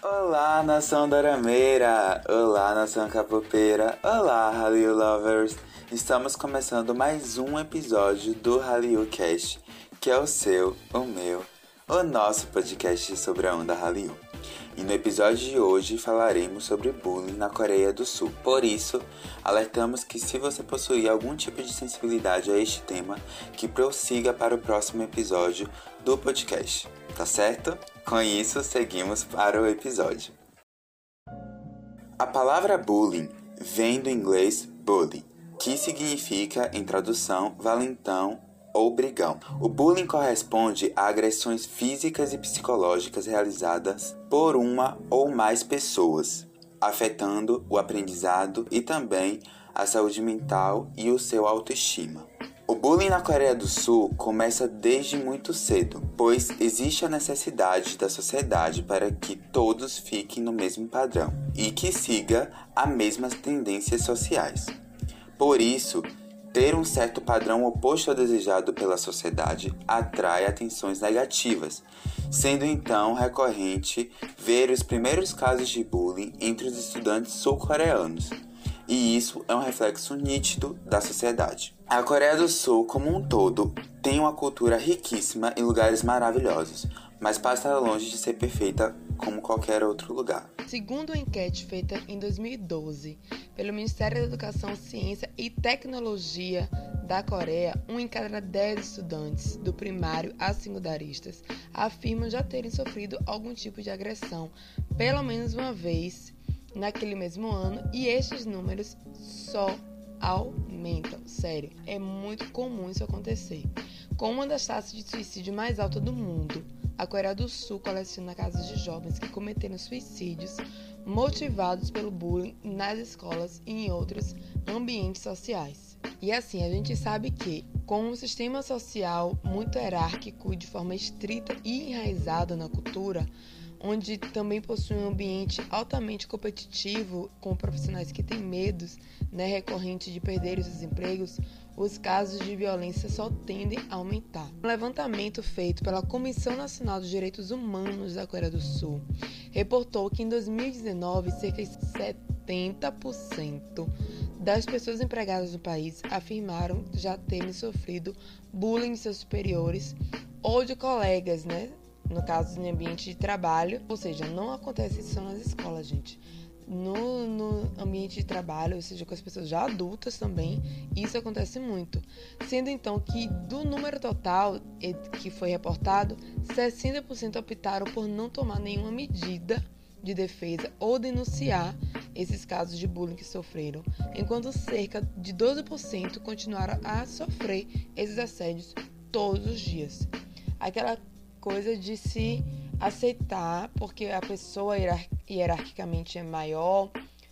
Olá, nação dorameira! Olá, nação capopeira! Olá, Hallyu lovers! Estamos começando mais um episódio do Hallyu Cast, que é o seu, o meu, o nosso podcast sobre a onda Hallyu. E no episódio de hoje falaremos sobre bullying na Coreia do Sul. Por isso, alertamos que se você possuir algum tipo de sensibilidade a este tema, que prossiga para o próximo episódio do podcast, tá certo? Com isso, seguimos para o episódio. A palavra bullying vem do inglês bully, que significa, em tradução, valentão ou brigão. O bullying corresponde a agressões físicas e psicológicas realizadas por uma ou mais pessoas, afetando o aprendizado e também a saúde mental e o seu autoestima. O bullying na Coreia do Sul começa desde muito cedo, pois existe a necessidade da sociedade para que todos fiquem no mesmo padrão e que siga as mesmas tendências sociais. Por isso, ter um certo padrão oposto ao desejado pela sociedade atrai atenções negativas, sendo então recorrente ver os primeiros casos de bullying entre os estudantes sul-coreanos. E isso é um reflexo nítido da sociedade. A Coreia do Sul, como um todo, tem uma cultura riquíssima e lugares maravilhosos, mas passa longe de ser perfeita como qualquer outro lugar. Segundo uma enquete feita em 2012 pelo Ministério da Educação, Ciência e Tecnologia da Coreia, um em cada dez estudantes do primário a secundaristas afirmam já terem sofrido algum tipo de agressão pelo menos uma vez naquele mesmo ano e estes números só aumentam. Sério, é muito comum isso acontecer. Com uma das taxas de suicídio mais altas do mundo, a Coreia do Sul coleciona casos de jovens que cometeram suicídios motivados pelo bullying nas escolas e em outros ambientes sociais. E assim, a gente sabe que, com um sistema social muito hierárquico e de forma estrita e enraizada na cultura, onde também possui um ambiente altamente competitivo com profissionais que têm medos né, recorrentes de perder os seus empregos, os casos de violência só tendem a aumentar. Um levantamento feito pela Comissão Nacional dos Direitos Humanos da Coreia do Sul reportou que em 2019 cerca de 70% das pessoas empregadas no país afirmaram já terem sofrido bullying de seus superiores ou de colegas, né? No caso, em ambiente de trabalho, ou seja, não acontece isso nas escolas, gente no, no ambiente de trabalho, ou seja, com as pessoas já adultas também, isso acontece muito. Sendo então que do número total que foi reportado, 60% optaram por não tomar nenhuma medida de defesa ou denunciar esses casos de bullying que sofreram, enquanto cerca de 12% continuaram a sofrer esses assédios todos os dias. Aquela coisa de se aceitar porque a pessoa hierarquicamente é maior,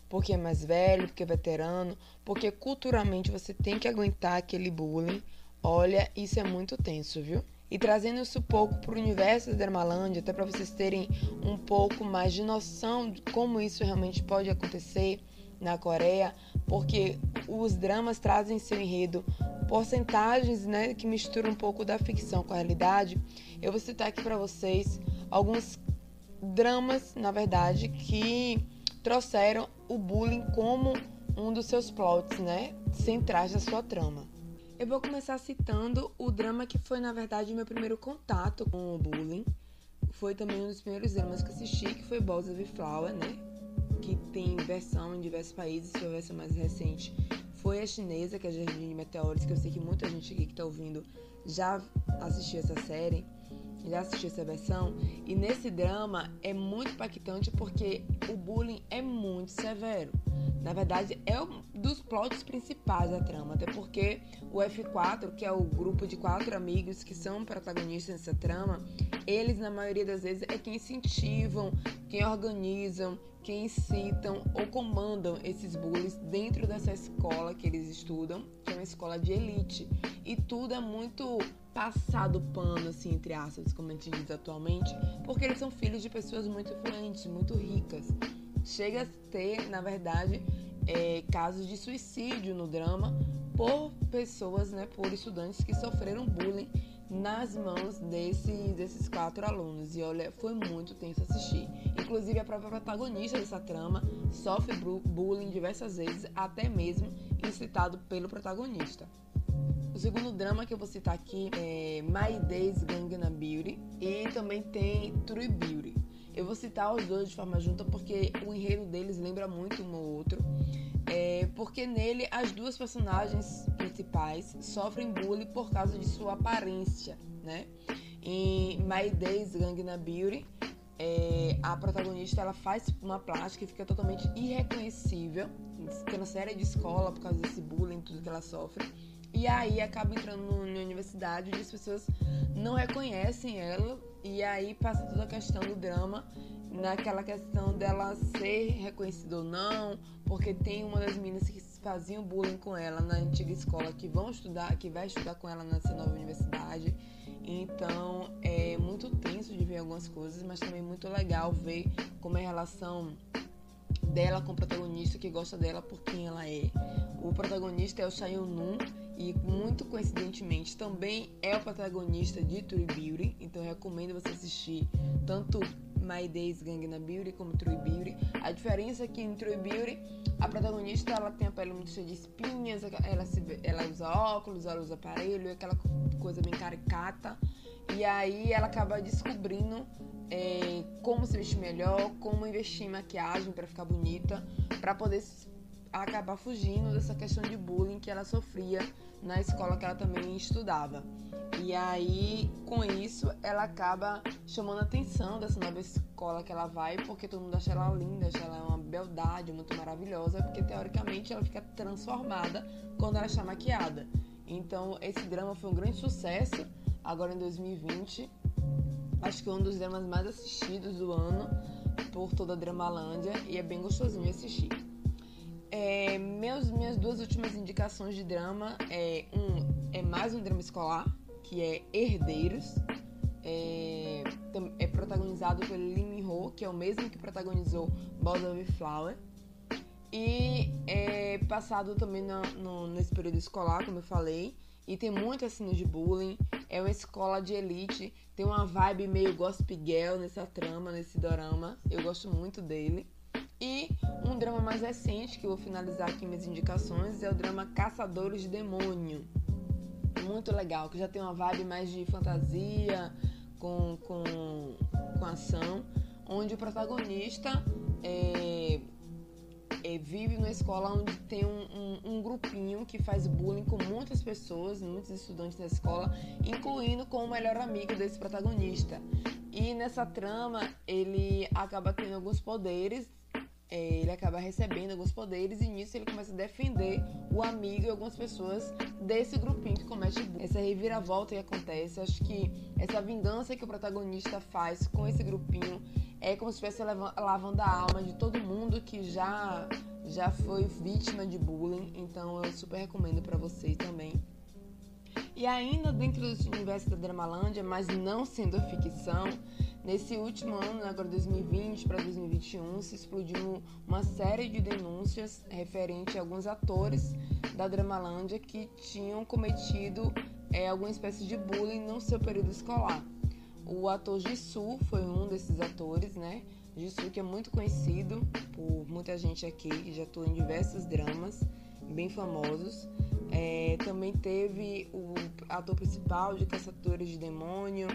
porque é mais velho, porque é veterano, porque culturalmente você tem que aguentar aquele bullying. Olha, isso é muito tenso, viu? E trazendo isso um pouco para o universo da Dermalândia, até para vocês terem um pouco mais de noção de como isso realmente pode acontecer na Coreia, porque os dramas trazem em seu enredo porcentagens né, que misturam um pouco da ficção com a realidade. Eu vou citar aqui para vocês alguns dramas, na verdade, que trouxeram o bullying como um dos seus plots, né, centrais da sua trama. Eu vou começar citando o drama que foi, na verdade, meu primeiro contato com o bullying. Foi também um dos primeiros dramas que assisti, que foi Balls of Flower, né? Que tem versão em diversos países, foi a versão mais recente. Foi a chinesa, que é Jardim de Meteoros, que eu sei que muita gente aqui que tá ouvindo já assistiu essa série já assistiu essa versão e nesse drama é muito impactante porque o bullying é muito severo. Na verdade, é um dos plots principais da trama, até porque o F4, que é o grupo de quatro amigos que são protagonistas nessa trama, eles na maioria das vezes é quem incentivam, quem organizam, quem incitam ou comandam esses bullies dentro dessa escola que eles estudam, que é uma escola de elite. E tudo é muito passado pano, assim, entre aspas, como a gente diz atualmente, porque eles são filhos de pessoas muito influentes, muito ricas. Chega a ter, na verdade, é, casos de suicídio no drama por pessoas, né, por estudantes que sofreram bullying nas mãos desse, desses quatro alunos. E olha, foi muito tenso assistir. Inclusive, a própria protagonista dessa trama sofre bullying diversas vezes, até mesmo incitado pelo protagonista. O segundo drama que eu vou citar aqui é My Days Gangnam Beauty e também tem True Beauty. Eu vou citar os dois de forma junta porque o enredo deles lembra muito um ao outro. É, porque nele as duas personagens principais sofrem bullying por causa de sua aparência, né? Em My Days Gangnam Beauty, é, a protagonista ela faz uma plástica e fica totalmente irreconhecível, fica na série de escola por causa desse bullying, tudo que ela sofre. E aí acaba entrando na universidade e as pessoas não reconhecem ela. E aí passa toda a questão do drama naquela questão dela ser reconhecida ou não, porque tem uma das meninas que faziam bullying com ela na antiga escola que vão estudar, que vai estudar com ela nessa nova universidade. Então é muito tenso de ver algumas coisas, mas também muito legal ver como é a relação dela com o protagonista que gosta dela por quem ela é. O protagonista é o Chayon Nun e muito coincidentemente também é o protagonista de True Beauty, então recomendo você assistir tanto My Days Gangnam Beauty como True Beauty. A diferença é que em True Beauty a protagonista ela tem a pele muito cheia de espinhas, ela, se, ela usa óculos, ela usa aparelho, aquela coisa bem caricata. E aí ela acaba descobrindo é, como se vestir melhor, como investir em maquiagem para ficar bonita, para poder acabar fugindo dessa questão de bullying que ela sofria na escola que ela também estudava. E aí, com isso, ela acaba chamando a atenção dessa nova escola que ela vai, porque todo mundo acha ela linda, acha ela uma beldade, muito maravilhosa, porque teoricamente ela fica transformada quando ela está maquiada. Então, esse drama foi um grande sucesso agora em 2020. Acho que é um dos dramas mais assistidos do ano por toda a Dramalândia e é bem gostosinho assistir. É, meus, minhas duas últimas indicações de drama é um é mais um drama escolar que é Herdeiros. É, é protagonizado pelo Lee Min Ho que é o mesmo que protagonizou of Flower. E é passado também no, no, nesse período escolar como eu falei e tem muitas cenas de bullying. É uma escola de elite tem uma vibe meio gospel girl nessa trama nesse dorama. Eu gosto muito dele e um drama mais recente, que eu vou finalizar aqui minhas indicações, é o drama Caçadores de Demônio. Muito legal, que já tem uma vibe mais de fantasia, com, com, com ação, onde o protagonista é, é, vive numa escola onde tem um, um, um, grupinho que faz bullying com muitas pessoas, muitos estudantes da escola, incluindo com o melhor amigo desse protagonista. E nessa trama ele acaba tendo alguns poderes ele acaba recebendo alguns poderes e nisso ele começa a defender o amigo e algumas pessoas desse grupinho que comete. Essa reviravolta que acontece, acho que essa vingança que o protagonista faz com esse grupinho é como se estivesse lavando a alma de todo mundo que já já foi vítima de bullying. Então eu super recomendo para vocês também. E ainda dentro do universo da Dramalândia, mas não sendo ficção, Nesse último ano, agora 2020 para 2021, se explodiu uma série de denúncias referente a alguns atores da Dramalândia que tinham cometido é, alguma espécie de bullying no seu período escolar. O ator Jisoo foi um desses atores, né? Jisoo que é muito conhecido por muita gente aqui, que já atuou em diversos dramas bem famosos. É, também teve o ator principal de Caçadores de Demônio,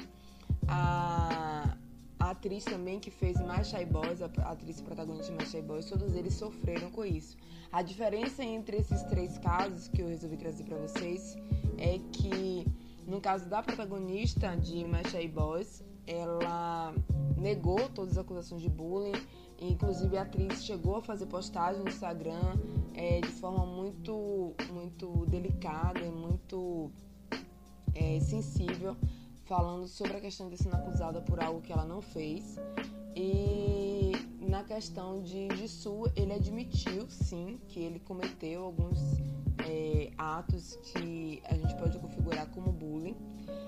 a a atriz também que fez Shy Boys, a atriz protagonista de Shy Boys, todos eles sofreram com isso. A diferença entre esses três casos que eu resolvi trazer para vocês é que no caso da protagonista de Shy Boys, ela negou todas as acusações de bullying, inclusive a atriz chegou a fazer postagem no Instagram é, de forma muito, muito delicada e muito é, sensível falando sobre a questão de sendo acusada por algo que ela não fez. E na questão de Jisoo, ele admitiu sim que ele cometeu alguns é, atos que a gente pode configurar como bullying.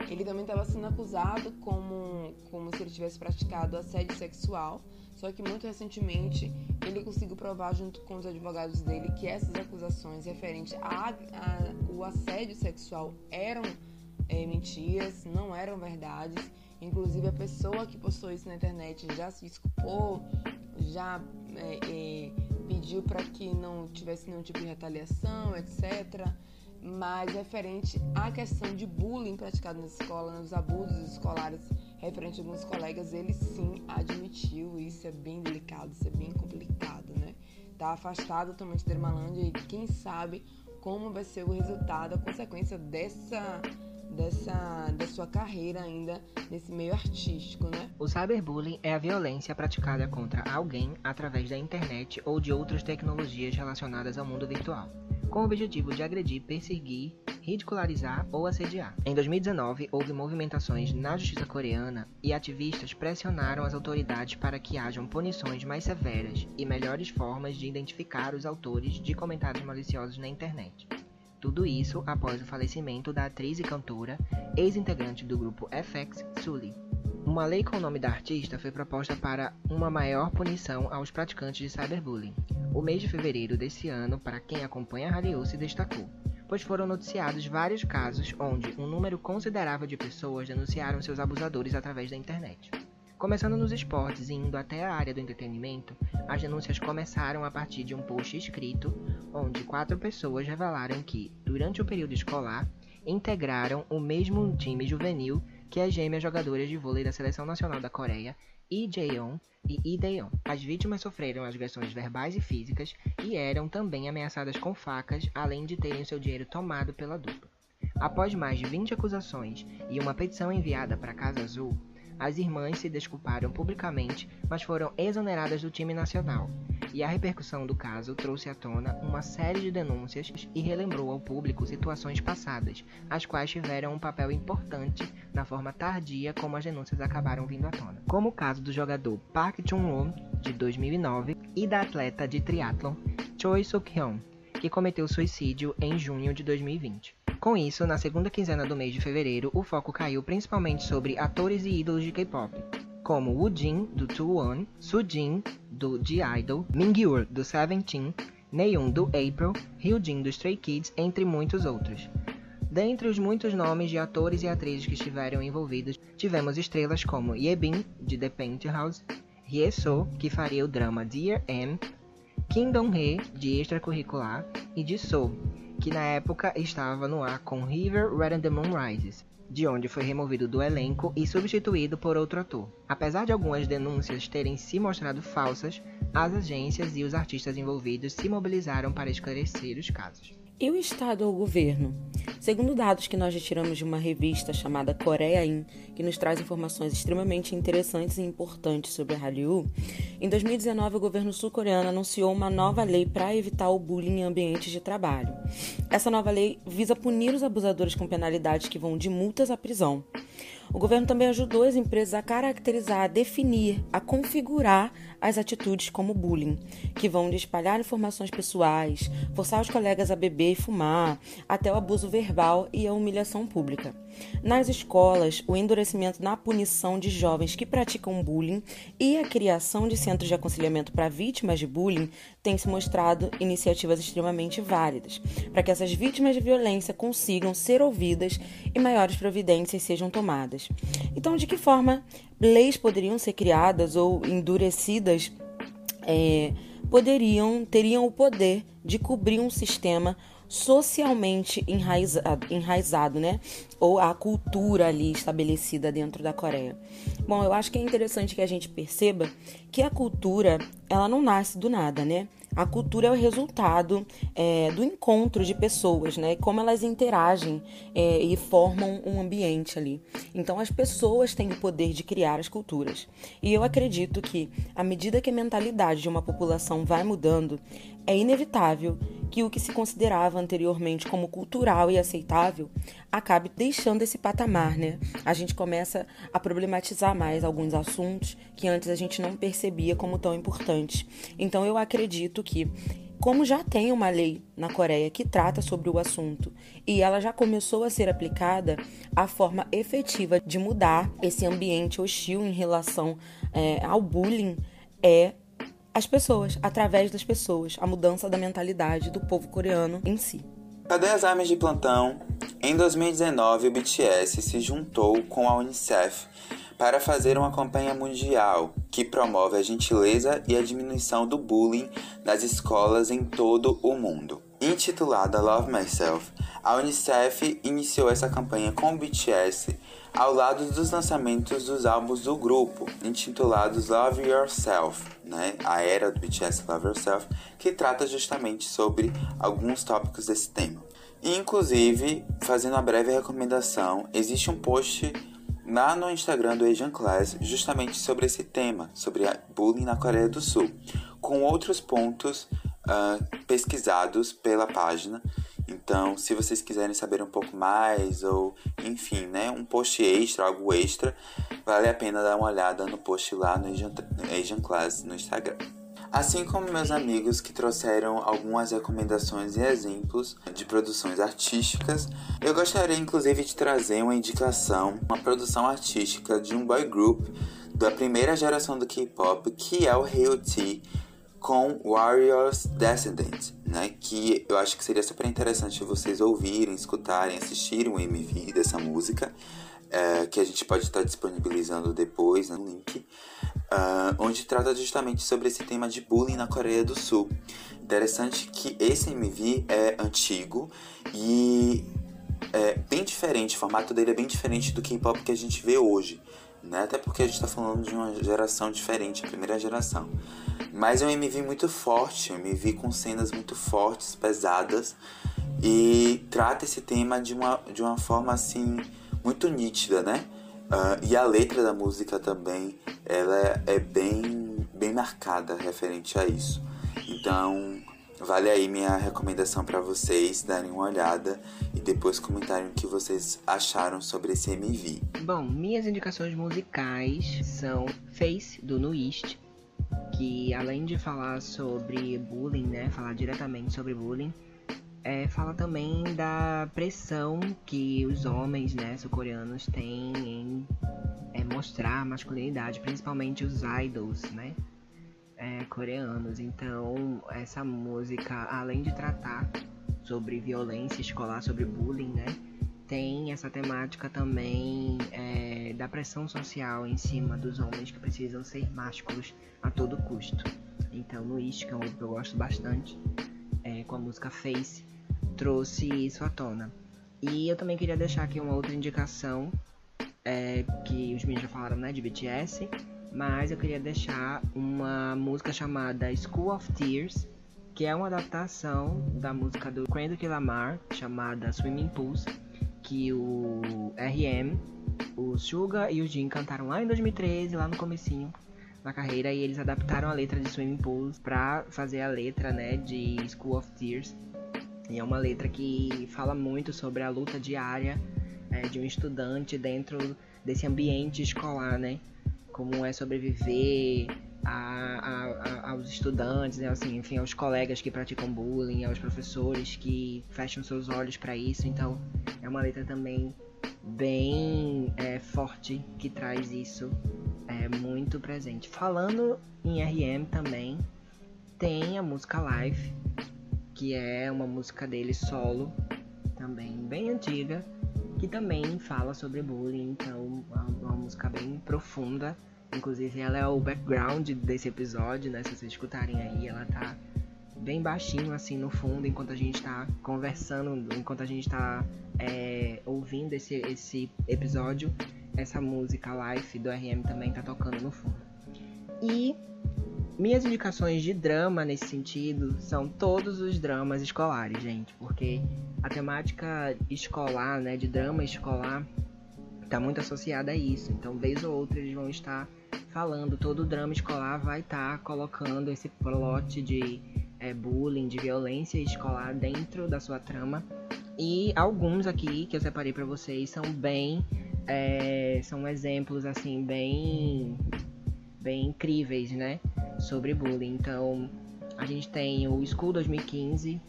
Ele também estava sendo acusado como, como se ele tivesse praticado assédio sexual, só que muito recentemente ele conseguiu provar junto com os advogados dele que essas acusações referentes ao assédio sexual eram é, mentiras, não eram verdades. Inclusive a pessoa que postou isso na internet já se desculpou, já é, é, pediu para que não tivesse nenhum tipo de retaliação, etc. Mas referente à questão de bullying praticado na escola, nos abusos escolares referente a alguns colegas, ele sim admitiu. Isso é bem delicado, isso é bem complicado, né? Tá afastado totalmente da Irmalândia e quem sabe como vai ser o resultado, a consequência dessa dessa da sua carreira ainda nesse meio artístico, né? O cyberbullying é a violência praticada contra alguém através da internet ou de outras tecnologias relacionadas ao mundo virtual, com o objetivo de agredir, perseguir, ridicularizar ou assediar. Em 2019, houve movimentações na justiça coreana e ativistas pressionaram as autoridades para que hajam punições mais severas e melhores formas de identificar os autores de comentários maliciosos na internet. Tudo isso após o falecimento da atriz e cantora, ex-integrante do grupo FX, Sully. Uma lei com o nome da artista foi proposta para uma maior punição aos praticantes de cyberbullying. O mês de fevereiro desse ano, para quem acompanha a Hallyu, se destacou, pois foram noticiados vários casos onde um número considerável de pessoas denunciaram seus abusadores através da internet. Começando nos esportes e indo até a área do entretenimento, as denúncias começaram a partir de um post escrito onde quatro pessoas revelaram que, durante o período escolar, integraram o mesmo time juvenil que as gêmeas jogadoras de vôlei da Seleção Nacional da Coreia, Lee Jae-on e Lee Dae-on. As vítimas sofreram agressões verbais e físicas e eram também ameaçadas com facas, além de terem seu dinheiro tomado pela dupla. Após mais de 20 acusações e uma petição enviada para a Casa Azul, as irmãs se desculparam publicamente, mas foram exoneradas do time nacional. E a repercussão do caso trouxe à tona uma série de denúncias e relembrou ao público situações passadas, as quais tiveram um papel importante na forma tardia como as denúncias acabaram vindo à tona. Como o caso do jogador Park Chung-won, de 2009, e da atleta de triatlon Choi Suk-hyun, que cometeu suicídio em junho de 2020. Com isso, na segunda quinzena do mês de fevereiro, o foco caiu principalmente sobre atores e ídolos de K-pop, como Woo Jin, do 2 Jin, do G-Idol, Minghyur, do Seventeen, Naeun, do April, Hyunjin, do Stray Kids, entre muitos outros. Dentre os muitos nomes de atores e atrizes que estiveram envolvidos, tivemos estrelas como Yebin, de The Penthouse, Hye-so, que faria o drama Dear M, Kim Dong-hee, de Extracurricular, e de So, que na época estava no ar com River Red and the Moon Rises, de onde foi removido do elenco e substituído por outro ator. Apesar de algumas denúncias terem se mostrado falsas, as agências e os artistas envolvidos se mobilizaram para esclarecer os casos. E o Estado ou o governo? Segundo dados que nós retiramos de uma revista chamada Coreia In, que nos traz informações extremamente interessantes e importantes sobre a Hallyu, em 2019 o governo sul-coreano anunciou uma nova lei para evitar o bullying em ambientes de trabalho. Essa nova lei visa punir os abusadores com penalidades que vão de multas à prisão. O governo também ajudou as empresas a caracterizar, a definir, a configurar as atitudes como bullying, que vão de espalhar informações pessoais, forçar os colegas a beber e fumar, até o abuso verbal e a humilhação pública. Nas escolas, o endurecimento na punição de jovens que praticam bullying e a criação de centros de aconselhamento para vítimas de bullying têm se mostrado iniciativas extremamente válidas, para que essas vítimas de violência consigam ser ouvidas e maiores providências sejam tomadas. Então, de que forma leis poderiam ser criadas ou endurecidas? É, poderiam teriam o poder de cobrir um sistema socialmente enraizado, enraizado, né? Ou a cultura ali estabelecida dentro da Coreia. Bom, eu acho que é interessante que a gente perceba que a cultura, ela não nasce do nada, né? A cultura é o resultado é, do encontro de pessoas, né? Como elas interagem é, e formam um ambiente ali. Então, as pessoas têm o poder de criar as culturas. E eu acredito que, à medida que a mentalidade de uma população vai mudando, é inevitável que o que se considerava anteriormente como cultural e aceitável acabe deixando esse patamar, né? A gente começa a problematizar mais alguns assuntos que antes a gente não percebia como tão importantes. Então eu acredito que como já tem uma lei na Coreia que trata sobre o assunto e ela já começou a ser aplicada, a forma efetiva de mudar esse ambiente hostil em relação é, ao bullying é as pessoas, através das pessoas, a mudança da mentalidade do povo coreano em si. Cadê as armas de plantão? Em 2019, o BTS se juntou com a Unicef para fazer uma campanha mundial que promove a gentileza e a diminuição do bullying nas escolas em todo o mundo. Intitulada Love Myself, a Unicef iniciou essa campanha com o BTS ao lado dos lançamentos dos álbuns do grupo, intitulados Love Yourself, né? a era do BTS Love Yourself, que trata justamente sobre alguns tópicos desse tema. Inclusive, fazendo uma breve recomendação, existe um post lá no Instagram do Asian Class justamente sobre esse tema, sobre bullying na Coreia do Sul, com outros pontos uh, pesquisados pela página. Então, se vocês quiserem saber um pouco mais, ou enfim, né, um post extra, algo extra, vale a pena dar uma olhada no post lá no Asian, Asian Class no Instagram. Assim como meus amigos que trouxeram algumas recomendações e exemplos de produções artísticas, eu gostaria inclusive de trazer uma indicação, uma produção artística de um boy group da primeira geração do K-pop, que é o T com Warriors Descendant, né? Que eu acho que seria super interessante vocês ouvirem, escutarem, assistirem o MV dessa música, é, que a gente pode estar disponibilizando depois no link uh, onde trata justamente sobre esse tema de bullying na Coreia do Sul. Interessante que esse MV é antigo e é bem diferente, o formato dele é bem diferente do K-pop que a gente vê hoje. Né? Até porque a gente está falando de uma geração diferente, a primeira geração. Mas é um MV muito forte, um MV com cenas muito fortes, pesadas, e trata esse tema de uma, de uma forma assim muito nítida, né? Uh, e a letra da música também, ela é bem, bem marcada referente a isso. Então, vale aí minha recomendação para vocês darem uma olhada e depois comentarem o que vocês acharam sobre esse MV. Bom, minhas indicações musicais são Face, do Nuist, que além de falar sobre bullying, né, falar diretamente sobre bullying, é, fala também da pressão que os homens né, sul-coreanos têm em é, mostrar masculinidade, principalmente os idols né, é, coreanos. Então, essa música, além de tratar sobre violência escolar, sobre bullying, né, tem essa temática também é, da pressão social em cima dos homens que precisam ser másculos a todo custo. Então, no East, que é um que eu gosto bastante, é, com a música Face, trouxe isso à tona. E eu também queria deixar aqui uma outra indicação, é, que os meninos já falaram, né, de BTS, mas eu queria deixar uma música chamada School of Tears, que é uma adaptação da música do Kendrick Lamar, chamada Swimming Pools, que o RM, o Suga e o Jin cantaram lá em 2013, lá no comecinho da carreira, e eles adaptaram a letra de Swimming Pools pra fazer a letra, né, de School of Tears, e é uma letra que fala muito sobre a luta diária é, de um estudante dentro desse ambiente escolar, né? Como é sobreviver a, a, a, aos estudantes, né? assim, enfim, aos colegas que praticam bullying, aos professores que fecham seus olhos para isso. Então, é uma letra também bem é, forte que traz isso é, muito presente. Falando em RM também, tem a música Live, que é uma música dele solo, também bem antiga, que também fala sobre bullying, então é uma música bem profunda. Inclusive ela é o background desse episódio, né? Se vocês escutarem aí, ela tá bem baixinho assim no fundo enquanto a gente tá conversando, enquanto a gente tá é, ouvindo esse, esse episódio, essa música Life do RM também tá tocando no fundo. E minhas indicações de drama nesse sentido são todos os dramas escolares, gente, porque a temática escolar, né, de drama escolar, está muito associada a isso. Então, vez ou outra, eles vão estar falando, todo drama escolar vai estar colocando esse plot de é, bullying, de violência escolar dentro da sua trama. E alguns aqui que eu separei para vocês são bem. É, são exemplos assim, bem. bem incríveis, né? Sobre bullying. Então, a gente tem o School 2015,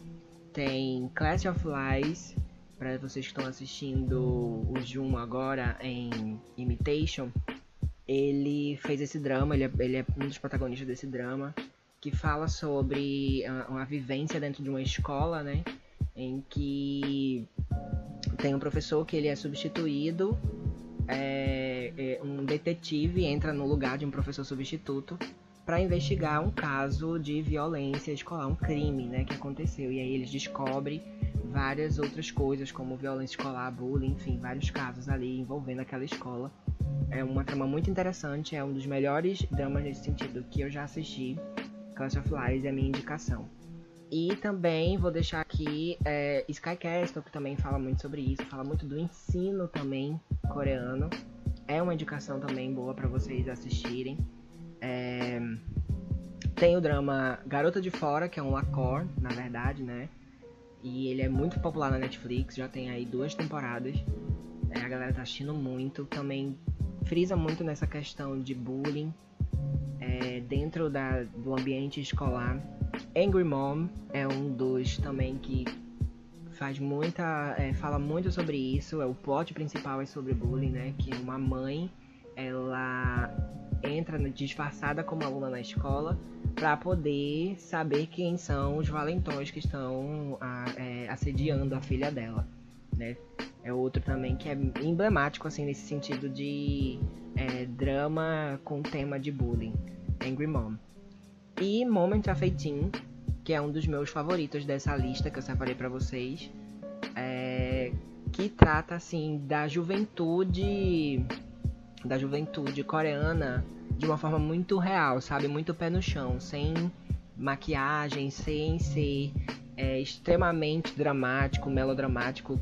tem Class of Lies, para vocês que estão assistindo o Jun agora em Imitation, ele fez esse drama, ele é, ele é, um dos protagonistas desse drama, que fala sobre uma vivência dentro de uma escola, né? Em que tem um professor que ele é substituído, é, é, um detetive entra no lugar de um professor substituto para investigar um caso de violência escolar, um crime, né, que aconteceu. E aí eles descobrem várias outras coisas, como violência escolar, bullying, enfim, vários casos ali envolvendo aquela escola. É uma trama muito interessante, é um dos melhores dramas nesse sentido que eu já assisti. Clash of Lies é a minha indicação. E também vou deixar aqui é, Sky Castle, que também fala muito sobre isso, fala muito do ensino também coreano. É uma indicação também boa para vocês assistirem. É... Tem o drama Garota de Fora, que é um lacor, na verdade, né? E ele é muito popular na Netflix, já tem aí duas temporadas. É, a galera tá assistindo muito. Também frisa muito nessa questão de bullying é, dentro da, do ambiente escolar. Angry Mom é um dos também que faz muita. É, fala muito sobre isso. É, o plot principal é sobre bullying, né? Que uma mãe ela entra disfarçada como aluna na escola para poder saber quem são os valentões que estão a, é, assediando a filha dela, né? É outro também que é emblemático assim nesse sentido de é, drama com tema de bullying, Angry Mom. E Moment 18, que é um dos meus favoritos dessa lista que eu separei para vocês, é, que trata assim da juventude da juventude coreana de uma forma muito real, sabe? Muito pé no chão, sem maquiagem, sem ser é, extremamente dramático, melodramático,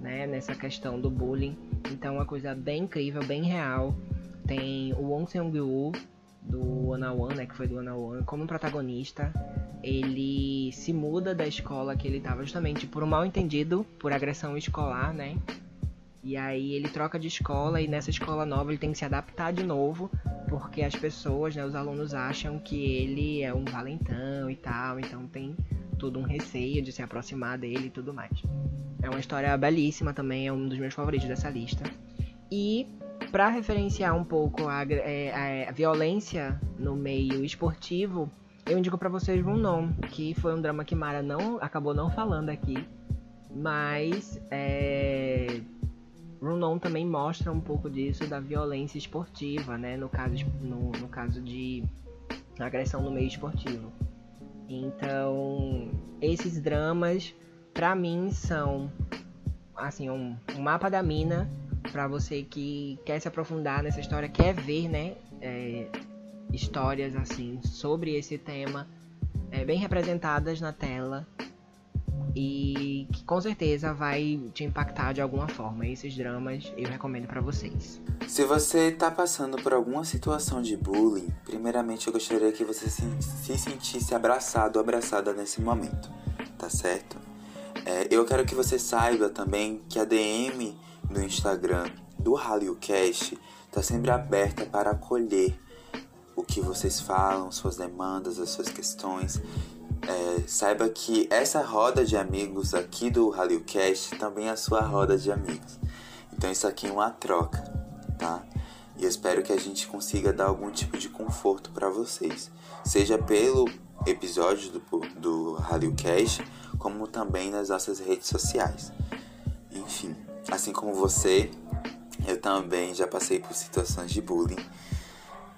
né? Nessa questão do bullying. Então, uma coisa bem incrível, bem real. Tem o Won Seung-woo, do One One, né? Que foi do One One, como protagonista. Ele se muda da escola que ele estava justamente por um mal entendido, por agressão escolar, né? E aí ele troca de escola e nessa escola nova ele tem que se adaptar de novo, porque as pessoas, né, os alunos acham que ele é um valentão e tal, então tem todo um receio de se aproximar dele e tudo mais. É uma história belíssima também, é um dos meus favoritos dessa lista. E para referenciar um pouco a, é, a, violência no meio esportivo, eu indico para vocês um nome, que foi um drama que Mara não acabou não falando aqui, mas é, Também mostra um pouco disso da violência esportiva, né? No caso, no, no caso de agressão no meio esportivo. Então, esses dramas, para mim, são assim um, um mapa da mina para você que quer se aprofundar nessa história, quer ver, né? É, histórias assim sobre esse tema é, bem representadas na tela e que com certeza vai te impactar de alguma forma. Esses dramas eu recomendo para vocês. Se você está passando por alguma situação de bullying, primeiramente eu gostaria que você se, se sentisse abraçado ou abraçada nesse momento, tá certo? É, eu quero que você saiba também que a DM no Instagram do HallyoCast está sempre aberta para acolher o que vocês falam, suas demandas, as suas questões é, saiba que essa roda de amigos aqui do RalioCast também é a sua roda de amigos. Então isso aqui é uma troca, tá? E espero que a gente consiga dar algum tipo de conforto para vocês, seja pelo episódio do, do como também nas nossas redes sociais. Enfim, assim como você, eu também já passei por situações de bullying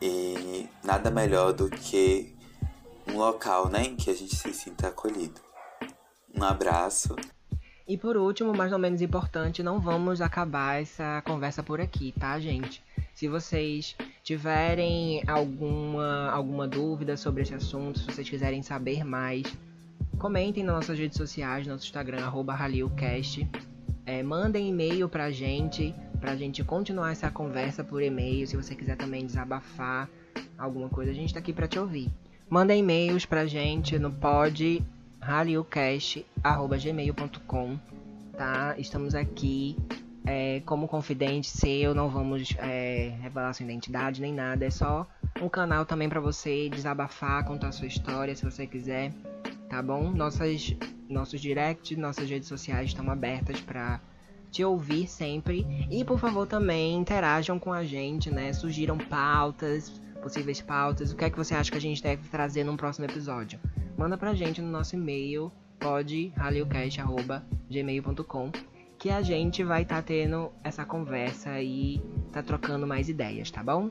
e nada melhor do que um local, né, em que a gente se sinta acolhido. Um abraço. E por último, mais ou menos importante, não vamos acabar essa conversa por aqui, tá, gente? Se vocês tiverem alguma, alguma dúvida sobre esse assunto, se vocês quiserem saber mais, comentem nas nossas redes sociais, nosso Instagram, arroba É, mandem e-mail pra gente, pra gente continuar essa conversa por e-mail. Se você quiser também desabafar alguma coisa, a gente tá aqui pra te ouvir. Manda e-mails pra gente no pod tá? Estamos aqui é, como confidente seu, não vamos é, revelar sua identidade nem nada, é só um canal também para você desabafar, contar sua história se você quiser, tá bom? Nossas, nossos directs, nossas redes sociais estão abertas para te ouvir sempre e por favor também interajam com a gente, né? Sugiram pautas, possíveis pautas, o que é que você acha que a gente deve trazer num próximo episódio. Manda pra gente no nosso e-mail, podhalilcast.gmail.com que a gente vai estar tá tendo essa conversa e tá trocando mais ideias, tá bom?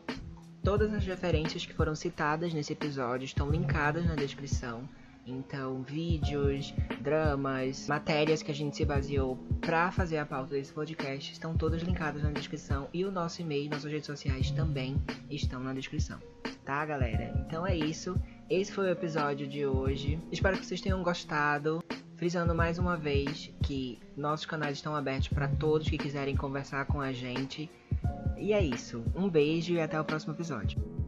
Todas as referências que foram citadas nesse episódio estão linkadas na descrição. Então, vídeos, dramas, matérias que a gente se baseou para fazer a pauta desse podcast estão todas linkadas na descrição e o nosso e-mail, nossas redes sociais também estão na descrição. Tá, galera? Então é isso. Esse foi o episódio de hoje. Espero que vocês tenham gostado. Frisando mais uma vez que nossos canais estão abertos para todos que quiserem conversar com a gente. E é isso. Um beijo e até o próximo episódio.